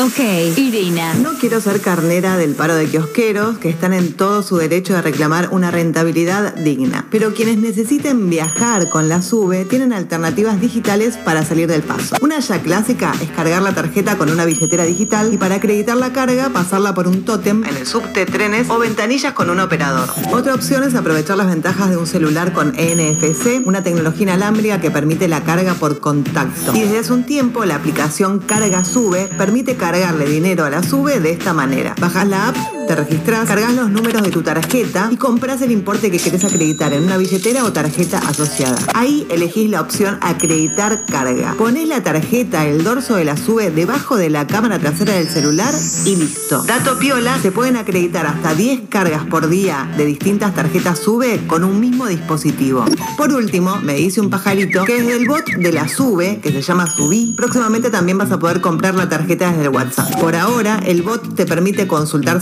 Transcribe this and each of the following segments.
Ok, Irina. No quiero ser carnera del paro de kiosqueros que están en todo su derecho de reclamar una rentabilidad digna. Pero quienes necesiten viajar con la SUBE tienen alternativas digitales para salir del paso. Una ya clásica es cargar la tarjeta con una billetera digital y para acreditar la carga pasarla por un tótem en el subte, trenes o ventanillas con un operador. Otra opción es aprovechar las ventajas de un celular con NFC, una tecnología inalámbrica que permite la carga por contacto. Y desde hace un tiempo la aplicación Carga Sube permite cargar cargarle dinero a la SUBE de esta manera. Bajas la app, te registras, cargas los números de tu tarjeta y compras el importe que querés acreditar en una billetera o tarjeta asociada. Ahí elegís la opción acreditar carga. Ponés la tarjeta, el dorso de la SUBE debajo de la cámara trasera del celular y listo. Dato piola, se pueden acreditar hasta 10 cargas por día de distintas tarjetas SUBE con un mismo dispositivo. Por último, me dice un pajarito que desde el bot de la SUBE, que se llama Subí, próximamente también vas a poder comprar la tarjeta desde el WhatsApp. Por ahora, el bot te permite consultar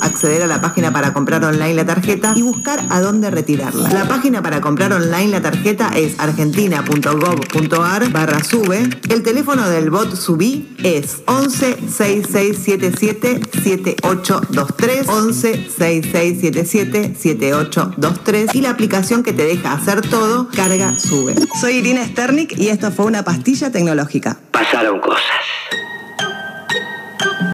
acceder a la página para comprar online la tarjeta y buscar a dónde retirarla. La página para comprar online la tarjeta es argentina.gov.ar barra sube. El teléfono del bot Subí es 11 6677 7823 11 6677 7823 y la aplicación que te deja hacer todo, carga sube. Soy Irina Sternik y esto fue una pastilla tecnológica. Pasaron cosas.